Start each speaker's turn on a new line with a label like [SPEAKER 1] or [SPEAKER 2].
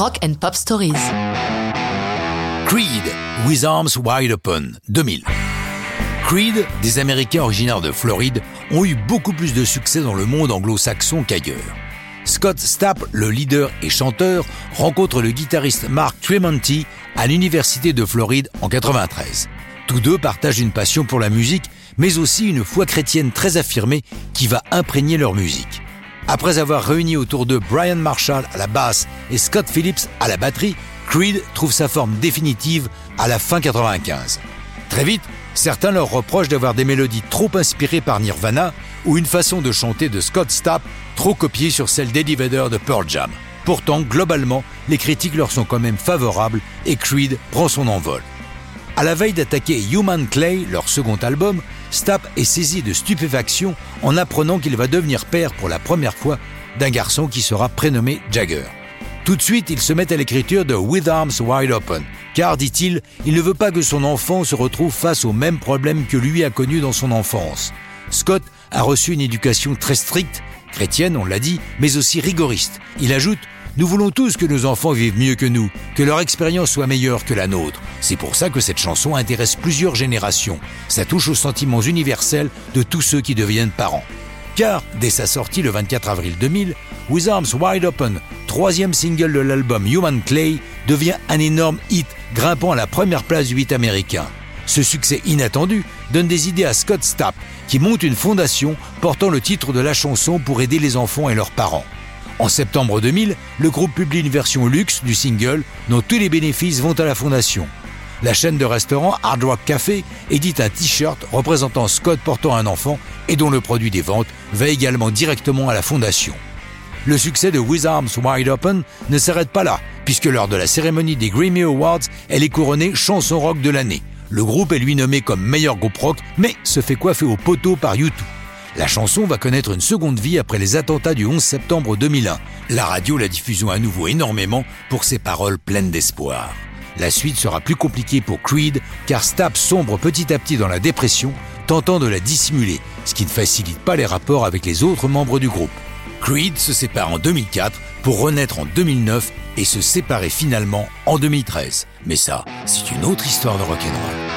[SPEAKER 1] Rock and Pop Stories.
[SPEAKER 2] Creed, With Arms Wide Open, 2000. Creed, des Américains originaires de Floride, ont eu beaucoup plus de succès dans le monde anglo-saxon qu'ailleurs. Scott Stapp, le leader et chanteur, rencontre le guitariste Mark Tremonti à l'Université de Floride en 93. Tous deux partagent une passion pour la musique, mais aussi une foi chrétienne très affirmée qui va imprégner leur musique. Après avoir réuni autour de Brian Marshall à la basse et Scott Phillips à la batterie, Creed trouve sa forme définitive à la fin 95. Très vite, certains leur reprochent d'avoir des mélodies trop inspirées par Nirvana ou une façon de chanter de Scott Stapp trop copiée sur celle d'Eddie Vedder de Pearl Jam. Pourtant, globalement, les critiques leur sont quand même favorables et Creed prend son envol. À la veille d'attaquer Human Clay, leur second album, Stapp est saisi de stupéfaction en apprenant qu'il va devenir père pour la première fois d'un garçon qui sera prénommé Jagger. Tout de suite, il se met à l'écriture de With Arms Wide Open, car, dit-il, il ne veut pas que son enfant se retrouve face aux mêmes problèmes que lui a connus dans son enfance. Scott a reçu une éducation très stricte, chrétienne, on l'a dit, mais aussi rigoriste. Il ajoute nous voulons tous que nos enfants vivent mieux que nous, que leur expérience soit meilleure que la nôtre. C'est pour ça que cette chanson intéresse plusieurs générations. Ça touche aux sentiments universels de tous ceux qui deviennent parents. Car, dès sa sortie le 24 avril 2000, With Arms Wide Open, troisième single de l'album Human Clay, devient un énorme hit, grimpant à la première place du hit américain. Ce succès inattendu donne des idées à Scott Stapp, qui monte une fondation portant le titre de la chanson pour aider les enfants et leurs parents. En septembre 2000, le groupe publie une version luxe du single dont tous les bénéfices vont à la fondation. La chaîne de restaurants Hard Rock Café édite un t-shirt représentant Scott portant un enfant et dont le produit des ventes va également directement à la fondation. Le succès de With Arms Wide Open ne s'arrête pas là, puisque lors de la cérémonie des Grammy Awards, elle est couronnée chanson rock de l'année. Le groupe est lui nommé comme meilleur groupe rock, mais se fait coiffer au poteau par YouTube. La chanson va connaître une seconde vie après les attentats du 11 septembre 2001. La radio la diffuse à nouveau énormément pour ses paroles pleines d'espoir. La suite sera plus compliquée pour Creed car Stapp sombre petit à petit dans la dépression, tentant de la dissimuler, ce qui ne facilite pas les rapports avec les autres membres du groupe. Creed se sépare en 2004 pour renaître en 2009 et se séparer finalement en 2013. Mais ça, c'est une autre histoire de rock'n'roll.